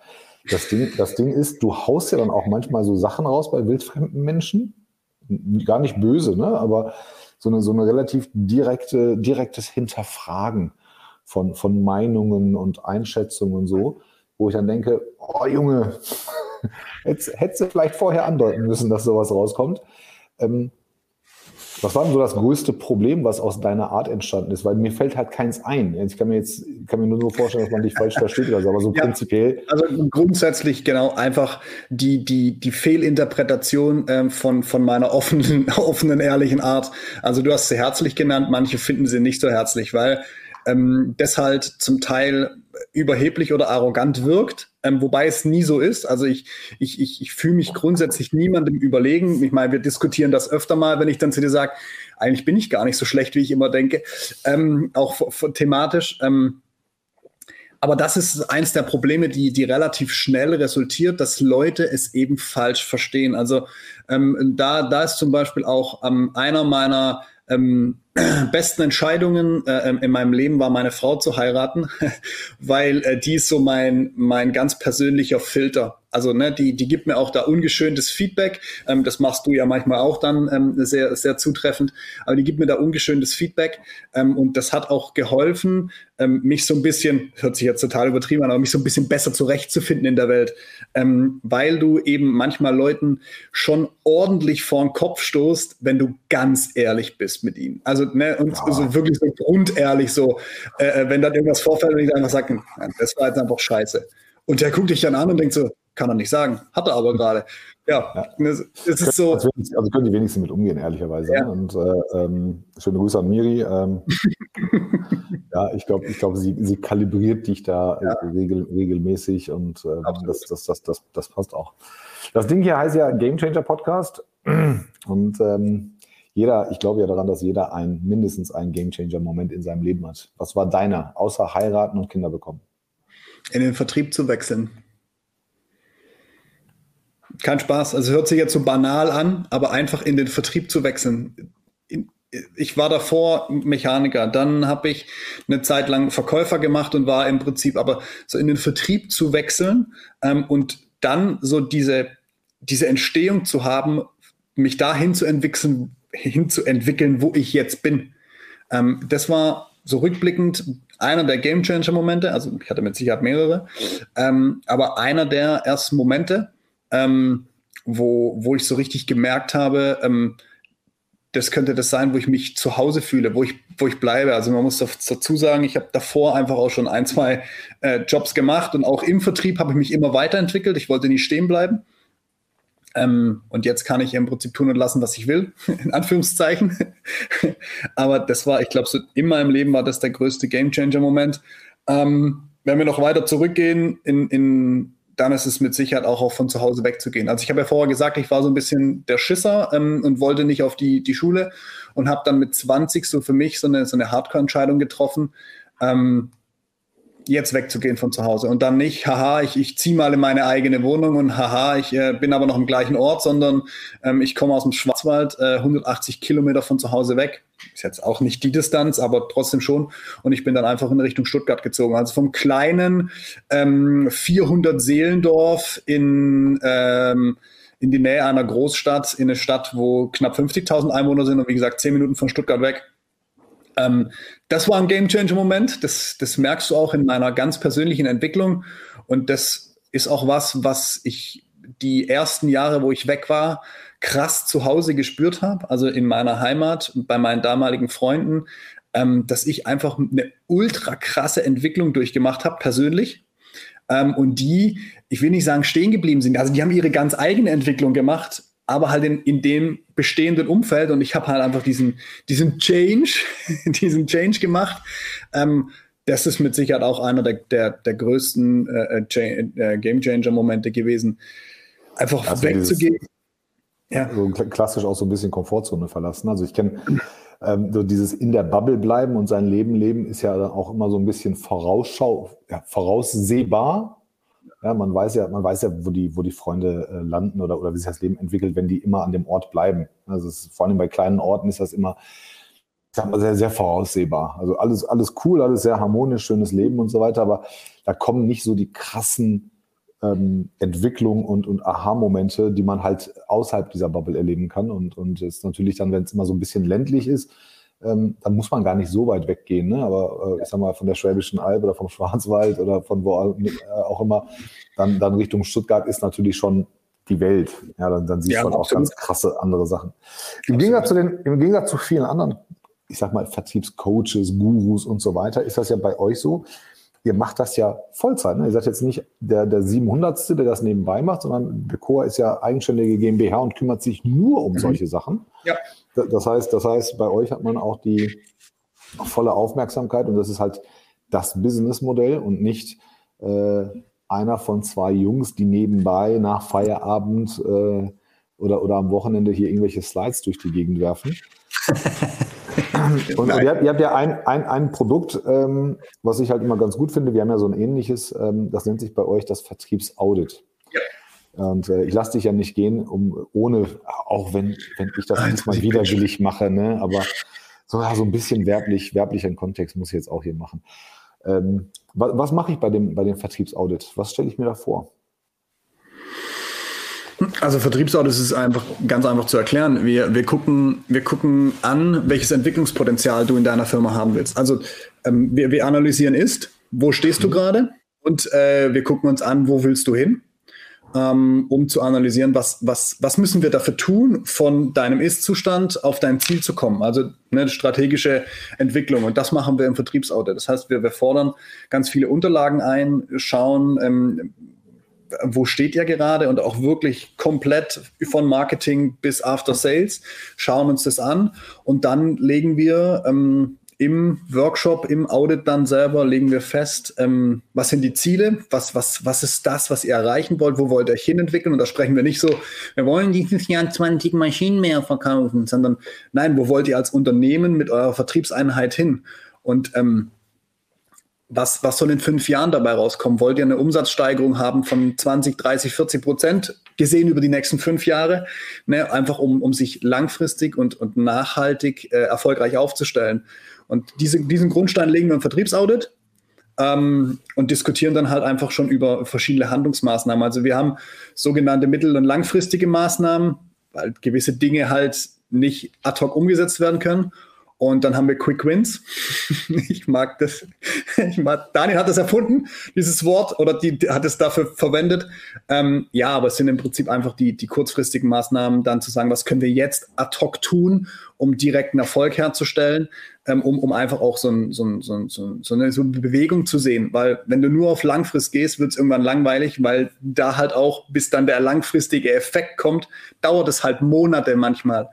Das Ding, das Ding ist, du haust ja dann auch manchmal so Sachen raus bei wildfremden Menschen. Gar nicht böse, ne? aber so eine, so eine relativ direkte, direktes Hinterfragen von, von Meinungen und Einschätzungen und so, wo ich dann denke, oh Junge, hättest du vielleicht vorher andeuten müssen, dass sowas rauskommt. Ähm, was war denn so das größte Problem, was aus deiner Art entstanden ist? Weil mir fällt halt keins ein. Ich kann mir jetzt kann mir nur so vorstellen, dass man dich falsch versteht oder so, aber so ja, prinzipiell. Also grundsätzlich genau einfach die, die, die Fehlinterpretation ähm, von, von meiner offenen, offenen, ehrlichen Art. Also du hast sie herzlich genannt, manche finden sie nicht so herzlich, weil ähm, das halt zum Teil überheblich oder arrogant wirkt, ähm, wobei es nie so ist. Also ich, ich, ich, ich fühle mich grundsätzlich niemandem überlegen. Ich meine, wir diskutieren das öfter mal, wenn ich dann zu dir sage, eigentlich bin ich gar nicht so schlecht, wie ich immer denke, ähm, auch thematisch. Ähm, aber das ist eins der Probleme, die, die relativ schnell resultiert, dass Leute es eben falsch verstehen. Also ähm, da, da ist zum Beispiel auch ähm, einer meiner ähm, besten Entscheidungen äh, in meinem Leben war, meine Frau zu heiraten, weil äh, die ist so mein, mein ganz persönlicher Filter. Also ne, die, die gibt mir auch da ungeschöntes Feedback. Ähm, das machst du ja manchmal auch dann ähm, sehr, sehr zutreffend. Aber die gibt mir da ungeschöntes Feedback. Ähm, und das hat auch geholfen, ähm, mich so ein bisschen, hört sich jetzt total übertrieben an, aber mich so ein bisschen besser zurechtzufinden in der Welt. Ähm, weil du eben manchmal Leuten schon ordentlich vor den Kopf stoßt, wenn du ganz ehrlich bist mit ihnen. Also ne, und ja. so wirklich so grundehrlich so, äh, äh wenn dann irgendwas vorfällt und ich einfach sage, das war jetzt einfach scheiße. Und der guckt dich dann an und denkt so, kann er nicht sagen. Hat er aber gerade. Ja, ja. Es, es ist so. Also, also können die wenigsten mit umgehen, ehrlicherweise. Ja. Und äh, ähm, schöne Grüße an Miri. Ähm, ja, ich glaube, ich glaub, sie, sie kalibriert dich da ja. regel, regelmäßig und äh, das, das, das, das, das passt auch. Das Ding hier heißt ja Game Changer Podcast. Und ähm, jeder, ich glaube ja daran, dass jeder ein, mindestens einen Game Changer Moment in seinem Leben hat. Was war deiner, außer heiraten und Kinder bekommen? In den Vertrieb zu wechseln. Kein Spaß. Also hört sich jetzt so banal an, aber einfach in den Vertrieb zu wechseln. Ich war davor Mechaniker, dann habe ich eine Zeit lang Verkäufer gemacht und war im Prinzip aber so in den Vertrieb zu wechseln ähm, und dann so diese, diese Entstehung zu haben, mich dahin zu entwickeln, hinzuentwickeln, wo ich jetzt bin. Ähm, das war so rückblickend einer der Game Changer Momente. Also ich hatte mit Sicherheit mehrere, ähm, aber einer der ersten Momente, ähm, wo, wo ich so richtig gemerkt habe, ähm, das könnte das sein, wo ich mich zu Hause fühle, wo ich, wo ich bleibe. Also man muss dazu sagen, ich habe davor einfach auch schon ein, zwei äh, Jobs gemacht und auch im Vertrieb habe ich mich immer weiterentwickelt. Ich wollte nie stehen bleiben. Ähm, und jetzt kann ich im Prinzip tun und lassen, was ich will, in Anführungszeichen. Aber das war, ich glaube, so in meinem Leben war das der größte Gamechanger-Moment. Ähm, wenn wir noch weiter zurückgehen in, in dann ist es mit Sicherheit auch, auch von zu Hause wegzugehen. Also ich habe ja vorher gesagt, ich war so ein bisschen der Schisser ähm, und wollte nicht auf die, die Schule und habe dann mit 20 so für mich so eine, so eine Hardcore-Entscheidung getroffen, ähm, jetzt wegzugehen von zu Hause und dann nicht, haha, ich, ich ziehe mal in meine eigene Wohnung und haha, ich äh, bin aber noch im gleichen Ort, sondern ähm, ich komme aus dem Schwarzwald, äh, 180 Kilometer von zu Hause weg. Ist jetzt auch nicht die Distanz, aber trotzdem schon. Und ich bin dann einfach in Richtung Stuttgart gezogen. Also vom kleinen ähm, 400 Seelendorf in ähm, in die Nähe einer Großstadt, in eine Stadt, wo knapp 50.000 Einwohner sind und wie gesagt, zehn Minuten von Stuttgart weg. Ähm, das war ein Game Changer Moment. Das, das merkst du auch in meiner ganz persönlichen Entwicklung. Und das ist auch was, was ich die ersten Jahre, wo ich weg war, krass zu Hause gespürt habe. Also in meiner Heimat, bei meinen damaligen Freunden, ähm, dass ich einfach eine ultra krasse Entwicklung durchgemacht habe, persönlich. Ähm, und die, ich will nicht sagen, stehen geblieben sind. Also die haben ihre ganz eigene Entwicklung gemacht, aber halt in, in dem bestehenden Umfeld und ich habe halt einfach diesen, diesen Change, diesen Change gemacht. Ähm, das ist mit Sicherheit auch einer der, der, der größten äh, äh, äh Game Changer Momente gewesen. Einfach also wegzugehen. Ja. So klassisch auch so ein bisschen Komfortzone verlassen. Also ich kenne ähm, so dieses in der Bubble bleiben und sein Leben leben ist ja dann auch immer so ein bisschen vorausschau, ja, voraussehbar. Ja, man weiß ja, man weiß ja, wo die, wo die Freunde äh, landen oder, oder wie sich das Leben entwickelt, wenn die immer an dem Ort bleiben. Also ist, vor allem bei kleinen Orten ist das immer, ich sag mal, sehr, sehr voraussehbar. Also alles, alles cool, alles sehr harmonisch, schönes Leben und so weiter, aber da kommen nicht so die krassen ähm, Entwicklungen und, und Aha-Momente, die man halt außerhalb dieser Bubble erleben kann. Und, und es ist natürlich dann, wenn es immer so ein bisschen ländlich ist, ähm, dann muss man gar nicht so weit weggehen. Ne? Aber äh, ich sag mal, von der Schwäbischen Alb oder vom Schwarzwald oder von wo äh, auch immer, dann, dann Richtung Stuttgart ist natürlich schon die Welt. Ja, dann, dann siehst ja, du auch ganz krasse andere Sachen. Im Gegensatz, zu den, Im Gegensatz zu vielen anderen, ich sag mal, Vertriebscoaches, Gurus und so weiter, ist das ja bei euch so. Ihr macht das ja Vollzeit. Ne? Ihr seid jetzt nicht der, der 700. der das nebenbei macht, sondern Decor ist ja eigenständige GmbH und kümmert sich nur um mhm. solche Sachen. Ja. Das heißt, das heißt, bei euch hat man auch die volle Aufmerksamkeit und das ist halt das Businessmodell und nicht äh, einer von zwei Jungs, die nebenbei nach Feierabend äh, oder, oder am Wochenende hier irgendwelche Slides durch die Gegend werfen. und, und ihr, habt, ihr, habt, ja ein, ein, ein Produkt, ähm, was ich halt immer ganz gut finde. Wir haben ja so ein ähnliches, ähm, das nennt sich bei euch das Vertriebsaudit. Und äh, ich lasse dich ja nicht gehen, um ohne, auch wenn, wenn ich das manchmal widerwillig mache, ne? aber so, so ein bisschen werblich, werblicher Kontext muss ich jetzt auch hier machen. Ähm, was, was mache ich bei dem, bei dem Vertriebsaudit? Was stelle ich mir da vor? Also Vertriebsaudit ist einfach ganz einfach zu erklären. Wir, wir, gucken, wir gucken an, welches Entwicklungspotenzial du in deiner Firma haben willst. Also ähm, wir, wir analysieren ist, wo stehst du mhm. gerade? Und äh, wir gucken uns an, wo willst du hin? ähm, um zu analysieren, was, was, was müssen wir dafür tun, von deinem Ist-Zustand auf dein Ziel zu kommen. Also eine strategische Entwicklung. Und das machen wir im Vertriebsaudit. Das heißt, wir, wir fordern ganz viele Unterlagen ein, schauen, ähm, wo steht ihr gerade? Und auch wirklich komplett von Marketing bis After Sales, schauen uns das an. Und dann legen wir ähm, im Workshop, im Audit dann selber legen wir fest, ähm, was sind die Ziele, was, was, was ist das, was ihr erreichen wollt, wo wollt ihr euch hinentwickeln? Und da sprechen wir nicht so, wir wollen dieses Jahr 20 Maschinen mehr verkaufen, sondern nein, wo wollt ihr als Unternehmen mit eurer Vertriebseinheit hin? Und ähm, was, was soll in fünf Jahren dabei rauskommen? Wollt ihr eine Umsatzsteigerung haben von 20, 30, 40 Prozent gesehen über die nächsten fünf Jahre? Ne, einfach um, um sich langfristig und, und nachhaltig äh, erfolgreich aufzustellen. Und diese, diesen Grundstein legen wir im Vertriebsaudit ähm, und diskutieren dann halt einfach schon über verschiedene Handlungsmaßnahmen. Also wir haben sogenannte mittel- und langfristige Maßnahmen, weil gewisse Dinge halt nicht ad hoc umgesetzt werden können. Und dann haben wir Quick Wins. ich mag das. Ich mag, Daniel hat das erfunden, dieses Wort, oder die, die hat es dafür verwendet. Ähm, ja, aber es sind im Prinzip einfach die, die kurzfristigen Maßnahmen, dann zu sagen, was können wir jetzt ad hoc tun, um direkten Erfolg herzustellen, ähm, um, um einfach auch so, ein, so, ein, so, ein, so, eine, so eine Bewegung zu sehen. Weil wenn du nur auf Langfrist gehst, wird es irgendwann langweilig, weil da halt auch, bis dann der langfristige Effekt kommt, dauert es halt Monate manchmal.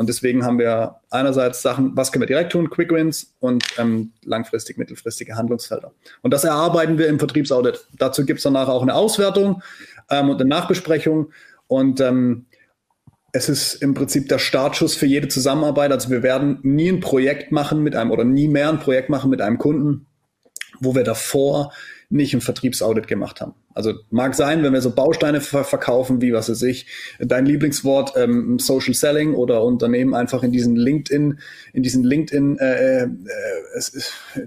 Und deswegen haben wir einerseits Sachen, was können wir direkt tun, Quick Wins und ähm, langfristig, mittelfristige Handlungsfelder. Und das erarbeiten wir im Vertriebsaudit. Dazu gibt es danach auch eine Auswertung ähm, und eine Nachbesprechung. Und ähm, es ist im Prinzip der Startschuss für jede Zusammenarbeit. Also wir werden nie ein Projekt machen mit einem oder nie mehr ein Projekt machen mit einem Kunden, wo wir davor nicht ein Vertriebsaudit gemacht haben. Also mag sein, wenn wir so Bausteine verkaufen, wie was weiß ich, dein Lieblingswort ähm, Social Selling oder Unternehmen einfach in diesen LinkedIn, in diesen LinkedIn äh, äh,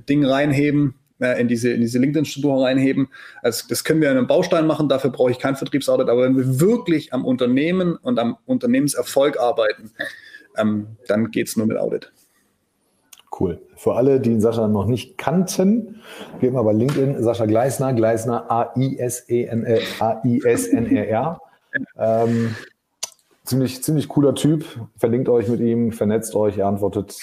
Ding reinheben, äh, in diese, in diese LinkedIn-Struktur reinheben. Also das können wir in einem Baustein machen, dafür brauche ich kein Vertriebsaudit, aber wenn wir wirklich am Unternehmen und am Unternehmenserfolg arbeiten, ähm, dann geht's nur mit Audit. Cool. Für alle, die Sascha noch nicht kannten, mal bei LinkedIn, Sascha Gleisner, Gleisner A-I-S-E-N-R. Ähm, ziemlich, ziemlich cooler Typ. Verlinkt euch mit ihm, vernetzt euch, er antwortet,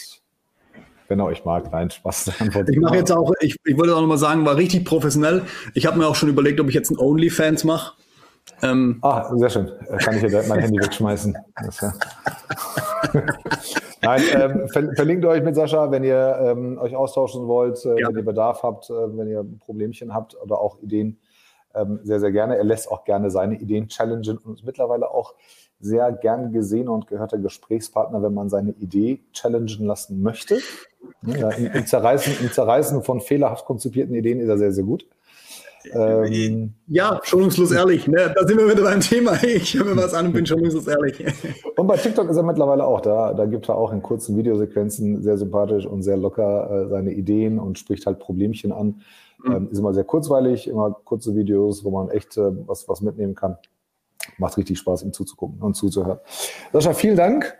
wenn er euch mag. Nein, Spaß. Ich mache jetzt auch, ich, ich wollte auch nochmal sagen, war richtig professionell. Ich habe mir auch schon überlegt, ob ich jetzt ein OnlyFans mache. Ähm, ah, sehr schön. Kann ich hier mein Handy wegschmeißen. Ja Nein, ähm, ver verlinkt euch mit Sascha, wenn ihr ähm, euch austauschen wollt, äh, ja. wenn ihr Bedarf habt, äh, wenn ihr Problemchen habt oder auch Ideen. Ähm, sehr, sehr gerne. Er lässt auch gerne seine Ideen challengen und uns mittlerweile auch sehr gern gesehener und gehörter Gesprächspartner, wenn man seine Idee challengen lassen möchte. Ja, im, im, Zerreißen, Im Zerreißen von fehlerhaft konzipierten Ideen ist er sehr, sehr gut. Ähm, ja, schonungslos ehrlich. Ne? Da sind wir wieder beim Thema. Ich höre mir was an und bin schonungslos ehrlich. Und bei TikTok ist er mittlerweile auch da. Da gibt er auch in kurzen Videosequenzen sehr sympathisch und sehr locker äh, seine Ideen und spricht halt Problemchen an. Mhm. Ähm, ist immer sehr kurzweilig, immer kurze Videos, wo man echt äh, was, was mitnehmen kann. Macht richtig Spaß, ihm zuzugucken und zuzuhören. Sascha, vielen Dank.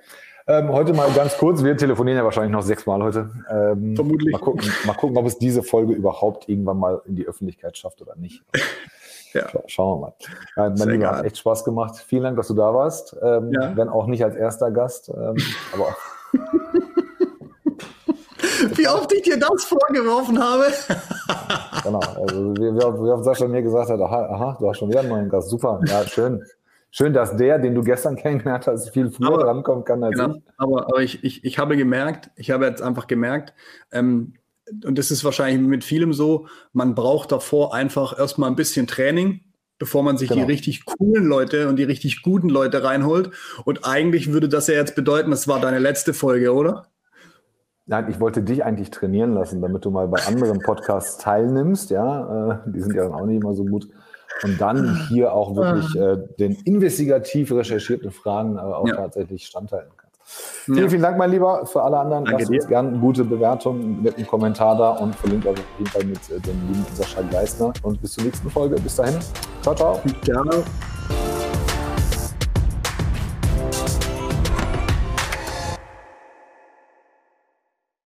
Ähm, heute mal ganz kurz. Wir telefonieren ja wahrscheinlich noch sechsmal heute. Ähm, Vermutlich. Mal gucken, mal gucken, ob es diese Folge überhaupt irgendwann mal in die Öffentlichkeit schafft oder nicht. Ja. Schauen wir mal. Ja, mein Lieber, hat echt Spaß gemacht. Vielen Dank, dass du da warst. Ähm, ja. Wenn auch nicht als erster Gast. Ähm, aber Wie oft ich dir das vorgeworfen habe. genau. Also, wie, wie oft Sascha mir gesagt hat, aha, aha, du hast schon wieder einen neuen Gast. Super. Ja, schön. Schön, dass der, den du gestern kennengelernt hast, viel früher aber, rankommen kann als genau, ich. Aber, aber ich, ich, ich habe gemerkt, ich habe jetzt einfach gemerkt, ähm, und das ist wahrscheinlich mit vielem so, man braucht davor einfach erstmal ein bisschen Training, bevor man sich genau. die richtig coolen Leute und die richtig guten Leute reinholt. Und eigentlich würde das ja jetzt bedeuten, das war deine letzte Folge, oder? Nein, ich wollte dich eigentlich trainieren lassen, damit du mal bei anderen Podcasts teilnimmst. Ja, äh, die sind ja dann auch nicht immer so gut und dann hier auch wirklich ah. äh, den investigativ recherchierten Fragen äh, auch ja. tatsächlich standhalten kannst. Ja. Vielen, vielen Dank, mein Lieber. Für alle anderen, Danke lasst uns gerne eine gute Bewertung mit einem Kommentar da und verlinkt euch auf jeden Fall mit äh, dem lieben Sascha Gleisner. Und bis zur nächsten Folge. Bis dahin. Ciao, ciao. Ciao.